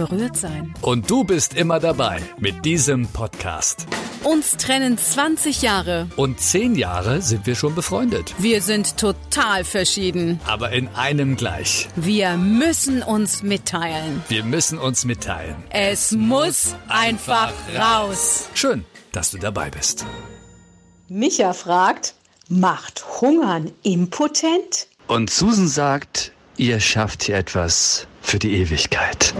berührt sein. Und du bist immer dabei mit diesem Podcast. Uns trennen 20 Jahre. Und 10 Jahre sind wir schon befreundet. Wir sind total verschieden. Aber in einem gleich. Wir müssen uns mitteilen. Wir müssen uns mitteilen. Es muss einfach raus. Schön, dass du dabei bist. Micha fragt, macht Hungern impotent? Und Susan sagt, ihr schafft hier etwas für die Ewigkeit.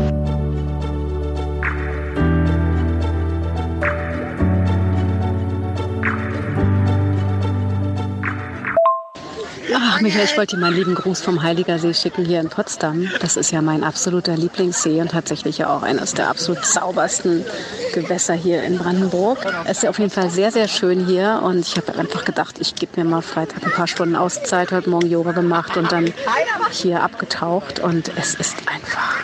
Ach, Michael, ich wollte dir meinen lieben Gruß vom Heiliger See schicken hier in Potsdam. Das ist ja mein absoluter Lieblingssee und tatsächlich ja auch eines der absolut saubersten Gewässer hier in Brandenburg. Es ist ja auf jeden Fall sehr, sehr schön hier und ich habe einfach gedacht, ich gebe mir mal Freitag ein paar Stunden Auszeit, heute Morgen Yoga gemacht und dann hier abgetaucht und es ist einfach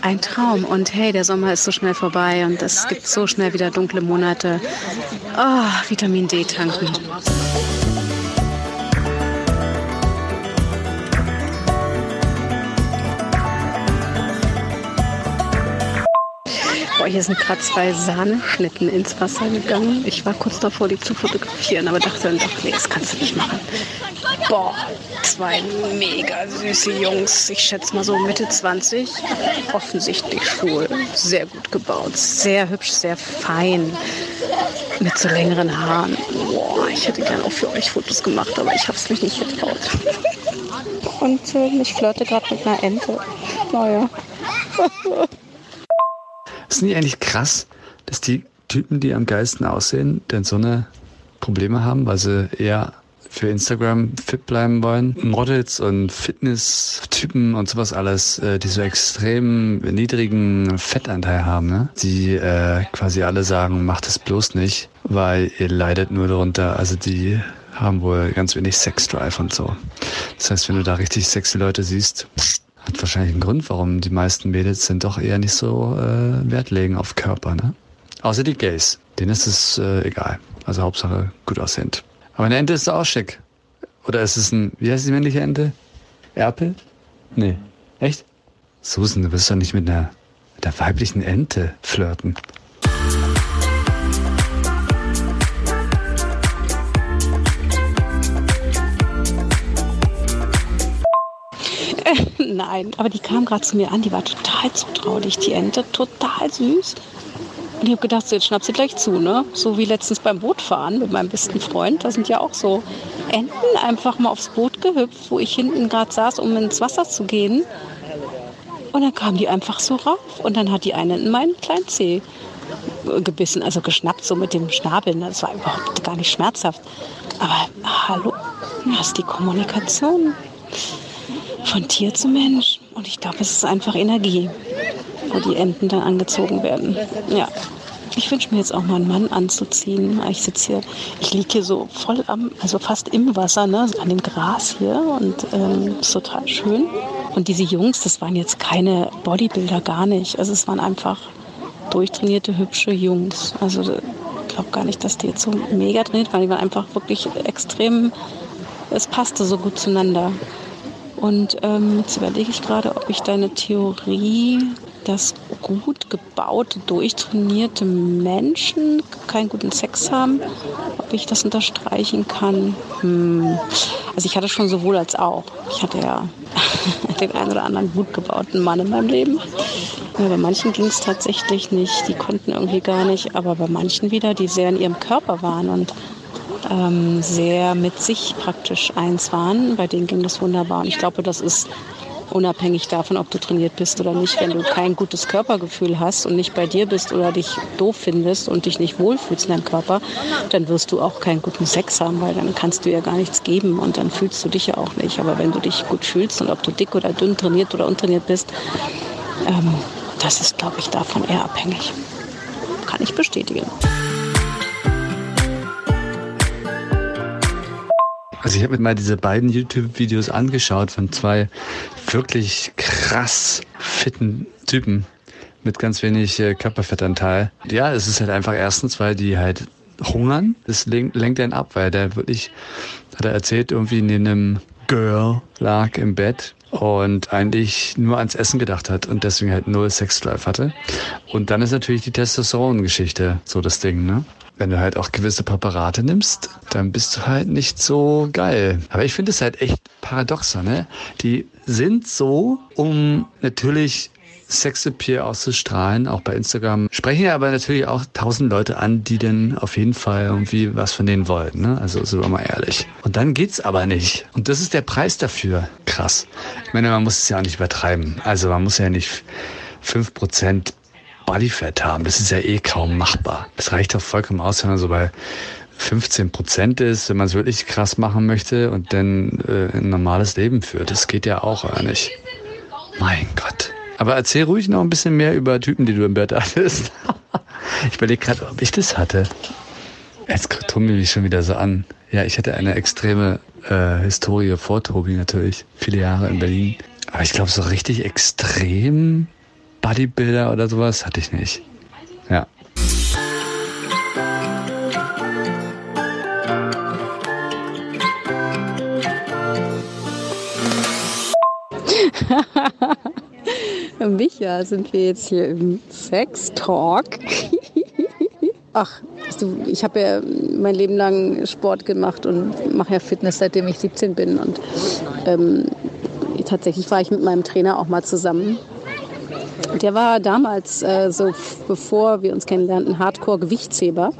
ein Traum. Und hey, der Sommer ist so schnell vorbei und es gibt so schnell wieder dunkle Monate. Oh, Vitamin D tanken. Hier sind gerade zwei Sahneschnitten ins Wasser gegangen. Ich war kurz davor, die zu fotografieren, aber dachte dann doch, nee, das kannst du nicht machen. Boah, zwei mega süße Jungs. Ich schätze mal so Mitte 20. Offensichtlich schwul. Sehr gut gebaut. Sehr hübsch, sehr fein. Mit so längeren Haaren. Boah, ich hätte gerne auch für euch Fotos gemacht, aber ich habe es mich nicht getraut. Und äh, ich flirte gerade mit einer Ente. Naja. Ist nicht eigentlich krass, dass die Typen, die am geilsten aussehen, denn so eine Probleme haben, weil sie eher für Instagram fit bleiben wollen. Models und Fitness-Typen und sowas alles, äh, die so extrem niedrigen Fettanteil haben, ne? Die äh, quasi alle sagen, macht es bloß nicht, weil ihr leidet nur darunter. Also die haben wohl ganz wenig Sexdrive und so. Das heißt, wenn du da richtig sexy Leute siehst, hat wahrscheinlich einen Grund, warum die meisten Mädels sind doch eher nicht so äh, Wert legen auf Körper, ne? Außer die Gays. Denen ist es äh, egal. Also Hauptsache gut aussehend. Aber eine Ente ist auch schick. Oder ist es ein, wie heißt die männliche Ente? Erpel? Nee. Echt? Susan, du wirst doch nicht mit einer, mit der weiblichen Ente flirten. Nein, aber die kam gerade zu mir an, die war total zutraulich, die Ente, total süß. Und ich habe gedacht, so, jetzt schnapp sie gleich zu, ne? So wie letztens beim Bootfahren mit meinem besten Freund. Da sind ja auch so Enten einfach mal aufs Boot gehüpft, wo ich hinten gerade saß, um ins Wasser zu gehen. Und dann kam die einfach so rauf. Und dann hat die eine in meinen kleinen Zeh gebissen, also geschnappt, so mit dem Schnabel. Das war überhaupt gar nicht schmerzhaft. Aber hallo, das ist die Kommunikation von Tier zu Mensch. Und ich glaube, es ist einfach Energie, wo die Enten dann angezogen werden. Ja. Ich wünsche mir jetzt auch mal einen Mann anzuziehen. Ich sitze hier, ich liege hier so voll am, also fast im Wasser, ne, an dem Gras hier und ähm, ist total schön. Und diese Jungs, das waren jetzt keine Bodybuilder, gar nicht. Also es waren einfach durchtrainierte, hübsche Jungs. Also ich glaube gar nicht, dass die jetzt so mega trainiert waren. Die waren einfach wirklich extrem, es passte so gut zueinander. Und ähm, jetzt überlege ich gerade, ob ich deine Theorie, dass gut gebaute, durchtrainierte Menschen keinen guten Sex haben, ob ich das unterstreichen kann. Hm. Also ich hatte schon sowohl als auch. Ich hatte ja den einen oder anderen gut gebauten Mann in meinem Leben. Ja, bei manchen ging es tatsächlich nicht. Die konnten irgendwie gar nicht. Aber bei manchen wieder, die sehr in ihrem Körper waren und ähm, sehr mit sich praktisch eins waren. Bei denen ging das wunderbar. Und ich glaube, das ist unabhängig davon, ob du trainiert bist oder nicht. Wenn du kein gutes Körpergefühl hast und nicht bei dir bist oder dich doof findest und dich nicht wohlfühlst in deinem Körper, dann wirst du auch keinen guten Sex haben, weil dann kannst du ja gar nichts geben und dann fühlst du dich ja auch nicht. Aber wenn du dich gut fühlst und ob du dick oder dünn trainiert oder untrainiert bist, ähm, das ist, glaube ich, davon eher abhängig. Kann ich bestätigen. Also ich habe mir mal diese beiden YouTube-Videos angeschaut von zwei wirklich krass fitten Typen. mit ganz wenig äh, Körperfettanteil. Ja, es ist halt einfach erstens, weil die halt hungern. Das lenkt, lenkt einen ab, weil der wirklich, hat er erzählt, irgendwie neben einem Girl lag im Bett und eigentlich nur ans Essen gedacht hat und deswegen halt null Sexlife hatte. Und dann ist natürlich die Testosteron-Geschichte so das Ding, ne? Wenn du halt auch gewisse Präparate nimmst, dann bist du halt nicht so geil. Aber ich finde es halt echt paradoxer, ne? Die sind so, um natürlich Sexappeal auszustrahlen, auch bei Instagram. Sprechen ja aber natürlich auch tausend Leute an, die denn auf jeden Fall irgendwie was von denen wollen. Ne? Also sind wir mal ehrlich. Und dann geht's aber nicht. Und das ist der Preis dafür. Krass. Ich meine, man muss es ja auch nicht übertreiben. Also man muss ja nicht fünf Prozent Bodyfat haben. Das ist ja eh kaum machbar. Das reicht doch vollkommen aus, wenn man so bei 15 Prozent ist, wenn man es wirklich krass machen möchte und dann äh, ein normales Leben führt. Das geht ja auch gar nicht. Mein Gott. Aber erzähl ruhig noch ein bisschen mehr über Typen, die du im Bett hattest. ich überlege gerade, ob ich das hatte. Jetzt tummel mich schon wieder so an. Ja, ich hatte eine extreme äh, Historie vor Tobi natürlich. Viele Jahre in Berlin. Aber ich glaube, so richtig extrem Bodybuilder oder sowas hatte ich nicht. Ja. Micha, sind wir jetzt hier im Sex-Talk? Ach, du, ich habe ja mein Leben lang Sport gemacht und mache ja Fitness, seitdem ich 17 bin. Und ähm, tatsächlich war ich mit meinem Trainer auch mal zusammen. Der war damals, äh, so bevor wir uns kennenlernten, Hardcore-Gewichtsheber.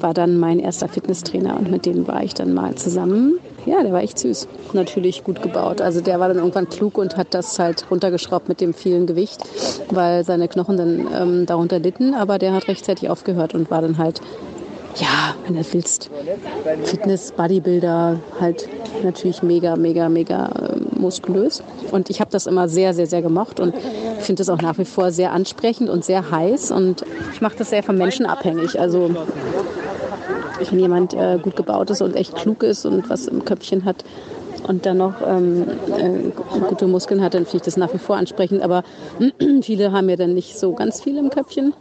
War dann mein erster Fitnesstrainer und mit dem war ich dann mal zusammen ja, der war echt süß. Natürlich gut gebaut. Also der war dann irgendwann klug und hat das halt runtergeschraubt mit dem vielen Gewicht, weil seine Knochen dann ähm, darunter litten. Aber der hat rechtzeitig aufgehört und war dann halt, ja, wenn du willst, Fitness, Bodybuilder, halt natürlich mega, mega, mega äh, muskulös. Und ich habe das immer sehr, sehr, sehr gemocht und finde das auch nach wie vor sehr ansprechend und sehr heiß. Und ich mache das sehr vom Menschen abhängig. Also wenn jemand äh, gut gebaut ist und echt klug ist und was im Köpfchen hat und dann noch ähm, äh, gute Muskeln hat, dann finde ich das nach wie vor ansprechend. Aber viele haben ja dann nicht so ganz viel im Köpfchen.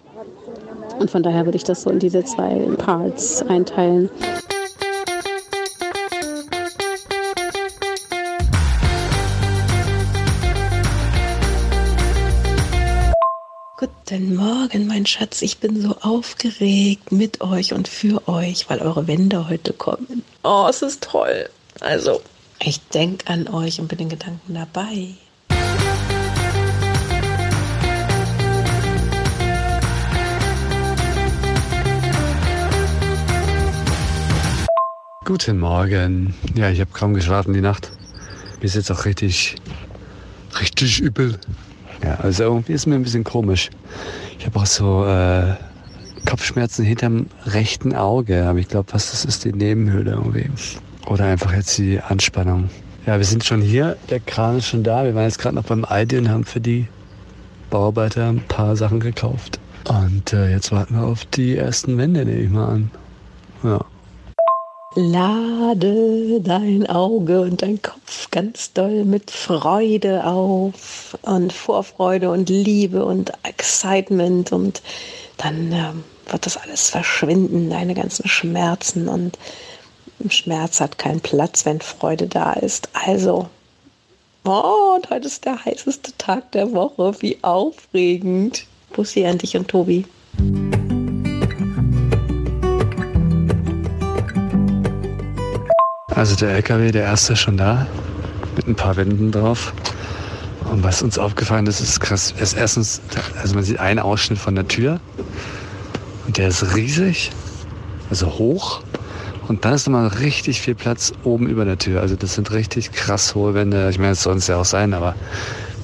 Und von daher würde ich das so in diese zwei Parts einteilen. Guten Morgen, mein Schatz. Ich bin so aufgeregt mit euch und für euch, weil eure Wände heute kommen. Oh, es ist toll. Also, ich denke an euch und bin in Gedanken dabei. Guten Morgen. Ja, ich habe kaum geschlafen die Nacht. Mir ist jetzt auch richtig, richtig übel. Ja, also irgendwie ist mir ein bisschen komisch. Ich habe auch so äh, Kopfschmerzen hinterm rechten Auge, aber ich glaube fast, das ist die Nebenhöhle irgendwie. Oder einfach jetzt die Anspannung. Ja, wir sind schon hier, der Kran ist schon da. Wir waren jetzt gerade noch beim Aldi und haben für die Bauarbeiter ein paar Sachen gekauft. Und äh, jetzt warten wir auf die ersten Wände, nehme ich mal an. Ja. Lade dein Auge und dein Kopf ganz doll mit Freude auf und Vorfreude und Liebe und Excitement und dann ähm, wird das alles verschwinden, deine ganzen Schmerzen und Schmerz hat keinen Platz, wenn Freude da ist. Also, oh, und heute ist der heißeste Tag der Woche. Wie aufregend. Bussi an dich und Tobi. Also der LKW, der erste ist schon da, mit ein paar Wänden drauf. Und was uns aufgefallen ist, ist krass. Ist erstens, also man sieht einen Ausschnitt von der Tür und der ist riesig, also hoch. Und dann ist nochmal richtig viel Platz oben über der Tür. Also das sind richtig krass hohe Wände. Ich meine, es soll es ja auch sein, aber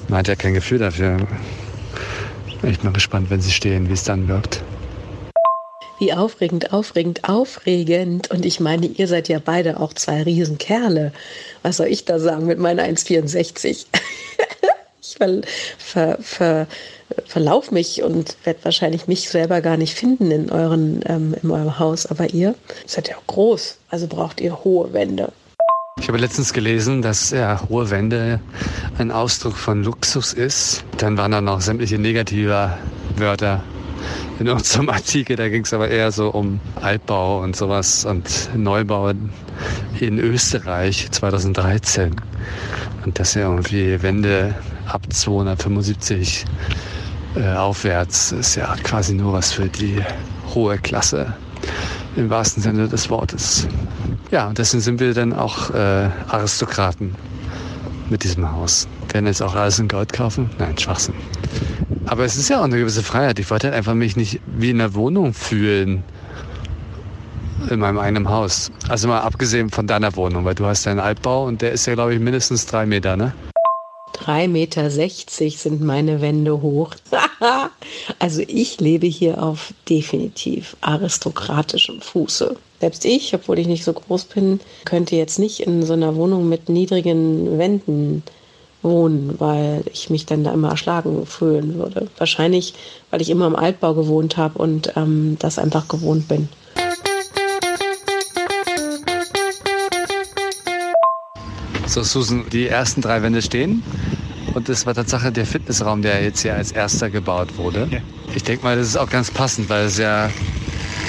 man hat ja kein Gefühl dafür. Ich bin mal gespannt, wenn sie stehen, wie es dann wirkt. Wie aufregend, aufregend, aufregend. Und ich meine, ihr seid ja beide auch zwei Riesenkerle. Was soll ich da sagen mit meiner 1,64? ich ver, ver, ver, verlauf mich und werde wahrscheinlich mich selber gar nicht finden in, euren, ähm, in eurem Haus. Aber ihr seid ja auch groß, also braucht ihr hohe Wände. Ich habe letztens gelesen, dass ja, hohe Wände ein Ausdruck von Luxus ist. Dann waren da noch sämtliche negative Wörter in unserem Artikel. Da ging es aber eher so um Altbau und sowas und Neubau in Österreich 2013. Und dass ja irgendwie Wände ab 275 äh, aufwärts ist ja quasi nur was für die hohe Klasse im wahrsten Sinne des Wortes. Ja, und deswegen sind wir dann auch äh, Aristokraten mit diesem Haus. Werden jetzt auch alles in Gold kaufen? Nein, Schwachsinn. Aber es ist ja auch eine gewisse Freiheit. Ich wollte halt einfach mich nicht wie in einer Wohnung fühlen in meinem eigenen Haus. Also mal abgesehen von deiner Wohnung, weil du hast deinen Altbau und der ist ja, glaube ich, mindestens drei Meter, ne? 3,60 Meter sind meine Wände hoch. also ich lebe hier auf definitiv aristokratischem Fuße. Selbst ich, obwohl ich nicht so groß bin, könnte jetzt nicht in so einer Wohnung mit niedrigen Wänden wohnen, weil ich mich dann da immer erschlagen fühlen würde. Wahrscheinlich, weil ich immer im Altbau gewohnt habe und ähm, das einfach gewohnt bin. So, Susan, die ersten drei Wände stehen. Und das war Tatsache der Fitnessraum, der jetzt hier als erster gebaut wurde. Ja. Ich denke mal, das ist auch ganz passend, weil es ja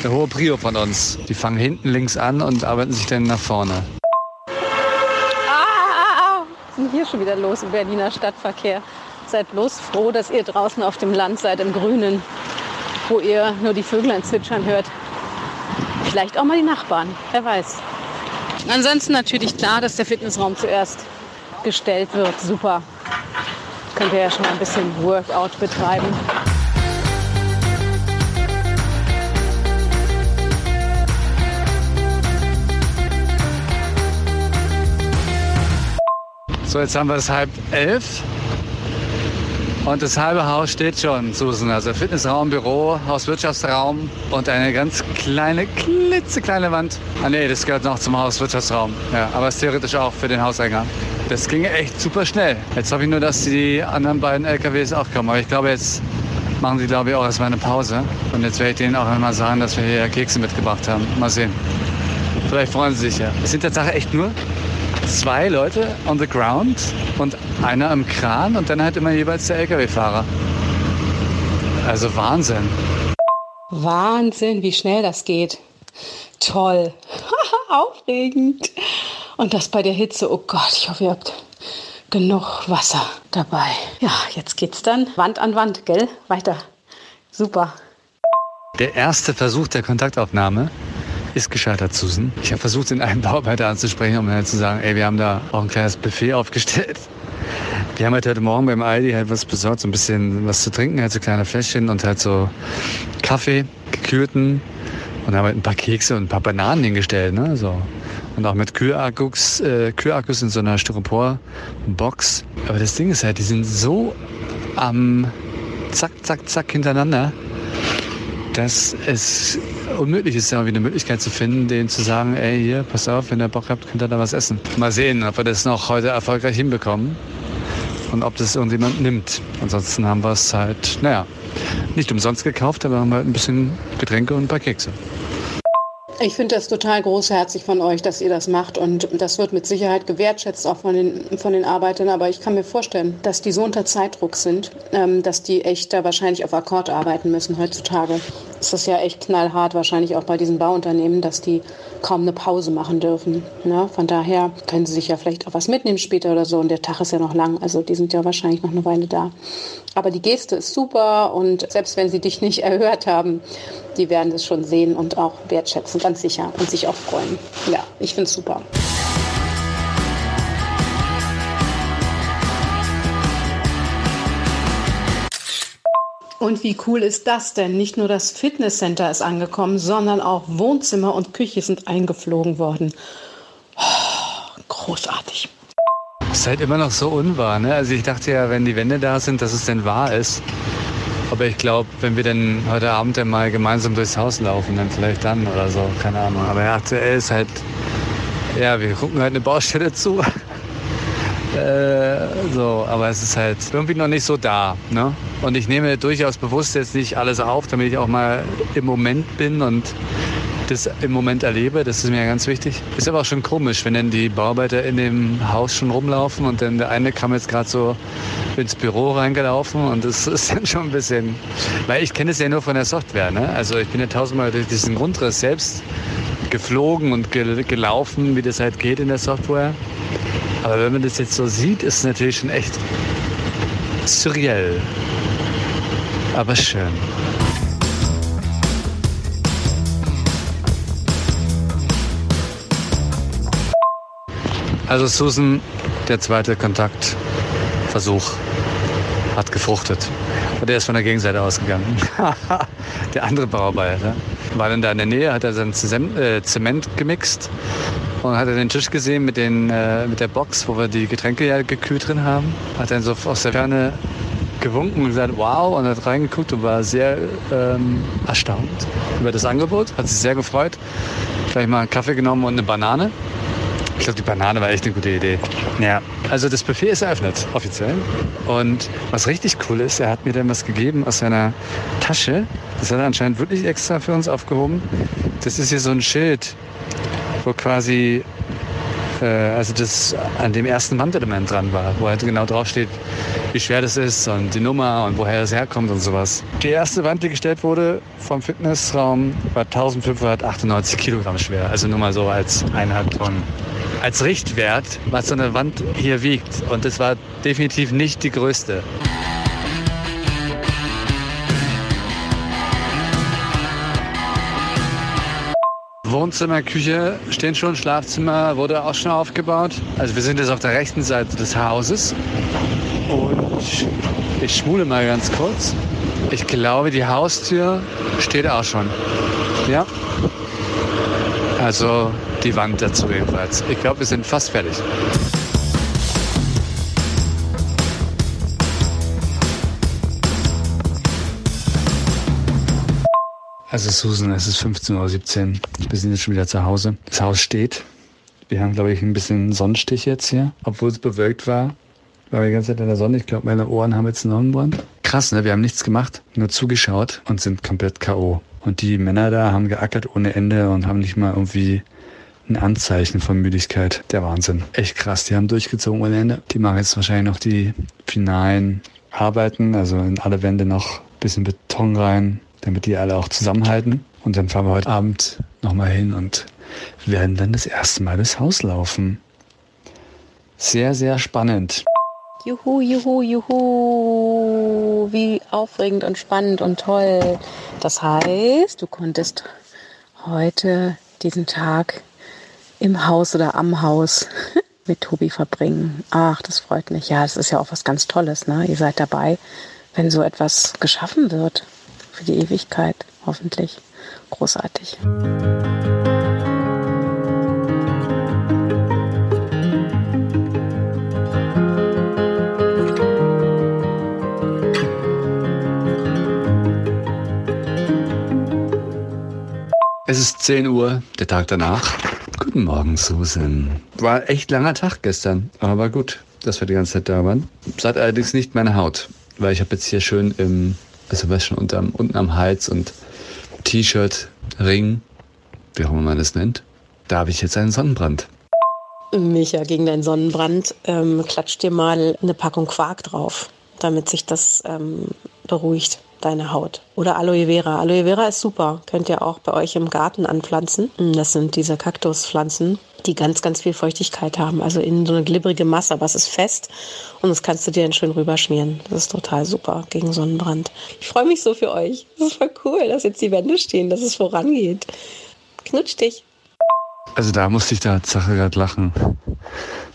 eine hohe Prio von uns. Die fangen hinten links an und arbeiten sich dann nach vorne. Ah, was ist denn hier schon wieder los im Berliner Stadtverkehr? Seid bloß froh, dass ihr draußen auf dem Land seid, im Grünen, wo ihr nur die Vöglein zwitschern hört. Vielleicht auch mal die Nachbarn, wer weiß. Ansonsten natürlich klar, dass der Fitnessraum zuerst gestellt wird. Super. Könnt ihr ja schon mal ein bisschen Workout betreiben. So, jetzt haben wir es halb elf. Und das halbe Haus steht schon, Susan. Also Fitnessraum, Büro, Hauswirtschaftsraum und eine ganz kleine, klitzekleine Wand. Ah nee, das gehört noch zum Hauswirtschaftsraum. Ja, aber ist theoretisch auch für den Hauseingang. Das ging echt super schnell. Jetzt hoffe ich nur, dass die anderen beiden LKWs auch kommen. Aber ich glaube, jetzt machen sie, glaube ich, auch erstmal eine Pause. Und jetzt werde ich denen auch einmal sagen, dass wir hier Kekse mitgebracht haben. Mal sehen. Vielleicht freuen sie sich ja. Es sind tatsächlich echt nur zwei Leute on the ground und einer im Kran und dann halt immer jeweils der Lkw-Fahrer. Also Wahnsinn. Wahnsinn, wie schnell das geht. Toll. Aufregend. Und das bei der Hitze. Oh Gott, ich hoffe, ihr habt genug Wasser dabei. Ja, jetzt geht's dann Wand an Wand, gell? Weiter. Super. Der erste Versuch der Kontaktaufnahme ist gescheitert, Susan. Ich habe versucht, den einen Bauarbeiter anzusprechen, um dann zu sagen, ey, wir haben da auch ein kleines Buffet aufgestellt. Wir haben halt heute Morgen beim Aldi halt was besorgt, so ein bisschen was zu trinken, halt so kleine Fläschchen und halt so Kaffee, gekühlten und haben halt ein paar Kekse und ein paar Bananen hingestellt, ne, so. Und auch mit Kühlakkus, äh, Kühlakkus in so einer Styropor-Box. Aber das Ding ist halt, die sind so am zack, zack, zack hintereinander, dass es unmöglich ist, irgendwie eine Möglichkeit zu finden, denen zu sagen, ey, hier, pass auf, wenn ihr Bock habt, könnt ihr da was essen. Mal sehen, ob wir das noch heute erfolgreich hinbekommen und ob das irgendjemand nimmt. Ansonsten haben wir es halt, naja, nicht umsonst gekauft, aber haben halt ein bisschen Getränke und ein paar Kekse. Ich finde das total großherzig von euch, dass ihr das macht und das wird mit Sicherheit gewertschätzt auch von den, von den Arbeitern. Aber ich kann mir vorstellen, dass die so unter Zeitdruck sind, ähm, dass die echt da wahrscheinlich auf Akkord arbeiten müssen heutzutage. Ist das ja echt knallhart wahrscheinlich auch bei diesen Bauunternehmen, dass die kaum eine Pause machen dürfen. Ne? Von daher können sie sich ja vielleicht auch was mitnehmen später oder so und der Tag ist ja noch lang. Also die sind ja wahrscheinlich noch eine Weile da. Aber die Geste ist super und selbst wenn sie dich nicht erhört haben, die werden es schon sehen und auch wertschätzen, ganz sicher und sich auch freuen. Ja, ich finde es super. Und wie cool ist das denn? Nicht nur das Fitnesscenter ist angekommen, sondern auch Wohnzimmer und Küche sind eingeflogen worden. Oh, großartig. Halt immer noch so unwahr. Ne? Also ich dachte ja, wenn die Wände da sind, dass es denn wahr ist. Aber ich glaube, wenn wir dann heute Abend dann mal gemeinsam durchs Haus laufen, dann vielleicht dann oder so, keine Ahnung. Aber aktuell ist halt, ja, wir gucken halt eine Baustelle zu. Äh, so, aber es ist halt irgendwie noch nicht so da. Ne? Und ich nehme durchaus bewusst jetzt nicht alles auf, damit ich auch mal im Moment bin und das im Moment erlebe. Das ist mir ganz wichtig. Ist aber auch schon komisch, wenn dann die Bauarbeiter in dem Haus schon rumlaufen und dann der eine kam jetzt gerade so ins Büro reingelaufen und das ist dann schon ein bisschen, weil ich kenne es ja nur von der Software. Ne? Also ich bin ja tausendmal durch diesen Grundriss selbst geflogen und gelaufen, wie das halt geht in der Software. Aber wenn man das jetzt so sieht, ist es natürlich schon echt surreal. Aber schön. Also Susan, der zweite Kontaktversuch hat gefruchtet. Und der ist von der Gegenseite ausgegangen. der andere Bauarbeiter war dann da in der Nähe, hat er seinen äh, Zement gemixt und hat er den Tisch gesehen mit, den, äh, mit der Box, wo wir die Getränke ja gekühlt drin haben. Hat dann so aus der Ferne gewunken und gesagt, wow, und hat reingeguckt und war sehr ähm, erstaunt über das Angebot, hat sich sehr gefreut. Gleich mal einen Kaffee genommen und eine Banane. Ich glaube, die Banane war echt eine gute Idee. Ja, also das Buffet ist eröffnet, offiziell. Und was richtig cool ist, er hat mir dann was gegeben aus seiner Tasche. Das hat er anscheinend wirklich extra für uns aufgehoben. Das ist hier so ein Schild, wo quasi äh, also das an dem ersten Wandelement dran war, wo halt genau draufsteht, wie schwer das ist und die Nummer und woher es herkommt und sowas. Die erste Wand, die gestellt wurde vom Fitnessraum, war 1598 Kilogramm schwer. Also nur mal so als eineinhalb Tonnen als Richtwert, was so eine Wand hier wiegt. Und es war definitiv nicht die größte. Wohnzimmer, Küche stehen schon, Schlafzimmer wurde auch schon aufgebaut. Also wir sind jetzt auf der rechten Seite des Hauses. Und ich schmule mal ganz kurz. Ich glaube, die Haustür steht auch schon. Ja. Also die Wand dazu jedenfalls. Ich glaube, wir sind fast fertig. Also Susan, es ist 15.17 Uhr. Wir sind jetzt schon wieder zu Hause. Das Haus steht. Wir haben, glaube ich, ein bisschen Sonnenstich jetzt hier. Obwohl es bewölkt war, war die ganze Zeit in der Sonne. Ich glaube, meine Ohren haben jetzt einen Sonnenbrand. Krass, ne? Wir haben nichts gemacht, nur zugeschaut und sind komplett K.O. Und die Männer da haben geackert ohne Ende und haben nicht mal irgendwie ein Anzeichen von Müdigkeit. Der Wahnsinn. Echt krass. Die haben durchgezogen ohne Ende. Die machen jetzt wahrscheinlich noch die finalen Arbeiten, also in alle Wände noch bisschen Beton rein, damit die alle auch zusammenhalten. Und dann fahren wir heute Abend nochmal hin und werden dann das erste Mal das Haus laufen. Sehr, sehr spannend. Juhu, juhu, juhu. Wie aufregend und spannend und toll. Das heißt, du konntest heute diesen Tag im Haus oder am Haus mit Tobi verbringen. Ach, das freut mich. Ja, es ist ja auch was ganz Tolles. Ne? Ihr seid dabei, wenn so etwas geschaffen wird für die Ewigkeit, hoffentlich. Großartig. Es ist 10 Uhr, der Tag danach. Guten Morgen, Susan. War echt langer Tag gestern, aber gut, dass wir die ganze Zeit da waren. Seit allerdings nicht meine Haut, weil ich habe jetzt hier schön im, also was schon unterm, unten am Hals und T-Shirt, Ring, wie auch immer man das nennt, da habe ich jetzt einen Sonnenbrand. Micha, gegen deinen Sonnenbrand ähm, klatscht dir mal eine Packung Quark drauf, damit sich das ähm, beruhigt deine Haut. Oder Aloe Vera. Aloe Vera ist super. Könnt ihr auch bei euch im Garten anpflanzen. Das sind diese Kaktuspflanzen, die ganz, ganz viel Feuchtigkeit haben. Also in so eine glibberige Masse, aber es ist fest und das kannst du dir dann schön rüberschmieren. Das ist total super gegen Sonnenbrand. Ich freue mich so für euch. Das ist voll cool, dass jetzt die Wände stehen, dass es vorangeht. Knutsch dich. Also da musste ich da Sache gerade lachen.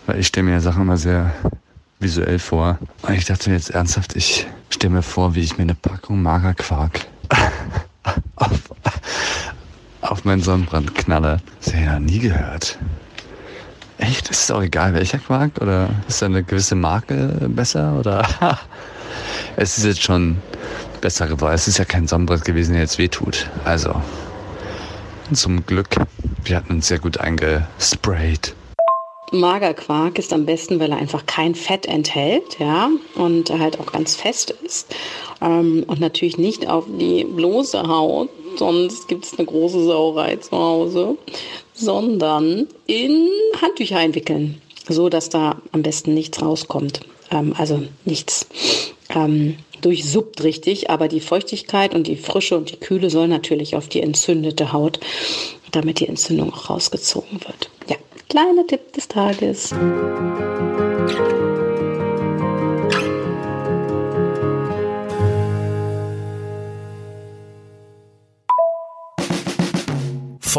Weil ich stelle mir ja Sachen immer sehr visuell vor. Und ich dachte mir jetzt ernsthaft, ich stelle mir vor, wie ich mir eine Packung Magerquark auf, auf meinen Sonnenbrand knalle. Das habe ich ja nie gehört. Echt? Ist es auch egal, welcher Quark? Oder ist da eine gewisse Marke besser? Oder es ist jetzt schon besser geworden. Es ist ja kein Sonnenbrand gewesen, der jetzt wehtut. Also, zum Glück, wir hatten uns sehr gut eingesprayt. Magerquark ist am besten, weil er einfach kein Fett enthält, ja, und halt auch ganz fest ist. Ähm, und natürlich nicht auf die bloße Haut, sonst gibt es eine große Sauerei zu Hause, sondern in Handtücher einwickeln, so dass da am besten nichts rauskommt. Ähm, also nichts ähm, durchsuppt richtig, aber die Feuchtigkeit und die Frische und die Kühle soll natürlich auf die entzündete Haut, damit die Entzündung auch rausgezogen wird. Ja, kleiner Tipp des Tages.